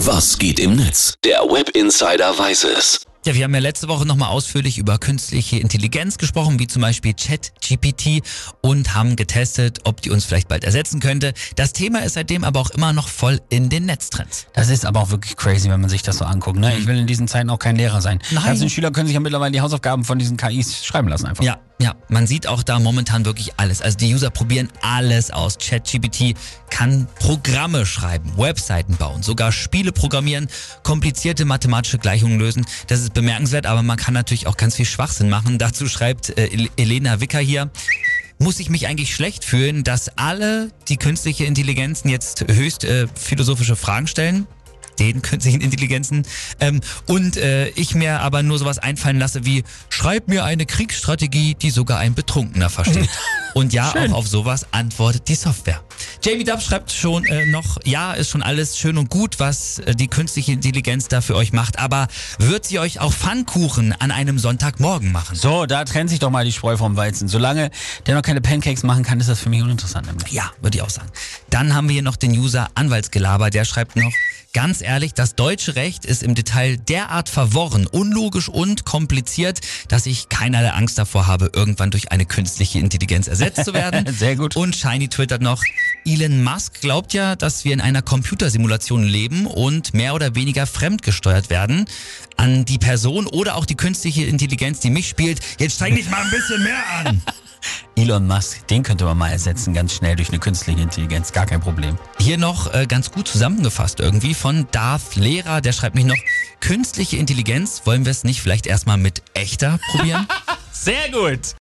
Was geht im Netz? Der Web Insider weiß es. Ja, wir haben ja letzte Woche nochmal ausführlich über künstliche Intelligenz gesprochen, wie zum Beispiel ChatGPT und haben getestet, ob die uns vielleicht bald ersetzen könnte. Das Thema ist seitdem aber auch immer noch voll in den Netztrends. Das ist aber auch wirklich crazy, wenn man sich das so anguckt. Ne? Ich will in diesen Zeiten auch kein Lehrer sein. Nein. Die ganzen Schüler können sich ja mittlerweile die Hausaufgaben von diesen KIs schreiben lassen einfach. Ja, ja, man sieht auch da momentan wirklich alles. Also die User probieren alles aus. ChatGPT kann Programme schreiben, Webseiten bauen, sogar Spiele programmieren, komplizierte mathematische Gleichungen lösen. Das ist bemerkenswert, aber man kann natürlich auch ganz viel Schwachsinn machen. Dazu schreibt äh, El- Elena Wicker hier. Muss ich mich eigentlich schlecht fühlen, dass alle die künstliche Intelligenzen jetzt höchst äh, philosophische Fragen stellen? den künstlichen Intelligenzen ähm, und äh, ich mir aber nur sowas einfallen lasse wie schreib mir eine Kriegsstrategie, die sogar ein Betrunkener versteht. und ja, Schön. auch auf sowas antwortet die Software. Jamie Dubb schreibt schon äh, noch, ja, ist schon alles schön und gut, was äh, die künstliche Intelligenz da für euch macht, aber wird sie euch auch Pfannkuchen an einem Sonntagmorgen machen? So, da trennt sich doch mal die Spreu vom Weizen. Solange der noch keine Pancakes machen kann, ist das für mich uninteressant. Nämlich. Ja, würde ich auch sagen. Dann haben wir hier noch den User Anwaltsgelaber, der schreibt noch, ganz ehrlich, das deutsche Recht ist im Detail derart verworren, unlogisch und kompliziert, dass ich keinerlei Angst davor habe, irgendwann durch eine künstliche Intelligenz ersetzt zu werden. Sehr gut. Und Shiny twittert noch, Elon Musk glaubt ja, dass wir in einer Computersimulation leben und mehr oder weniger fremdgesteuert werden. An die Person oder auch die künstliche Intelligenz, die mich spielt, jetzt streng dich mal ein bisschen mehr an. Elon Musk, den könnte man mal ersetzen, ganz schnell durch eine künstliche Intelligenz. Gar kein Problem. Hier noch äh, ganz gut zusammengefasst irgendwie von Darth Lehrer, der schreibt mich noch, künstliche Intelligenz, wollen wir es nicht vielleicht erstmal mit echter probieren? Sehr gut.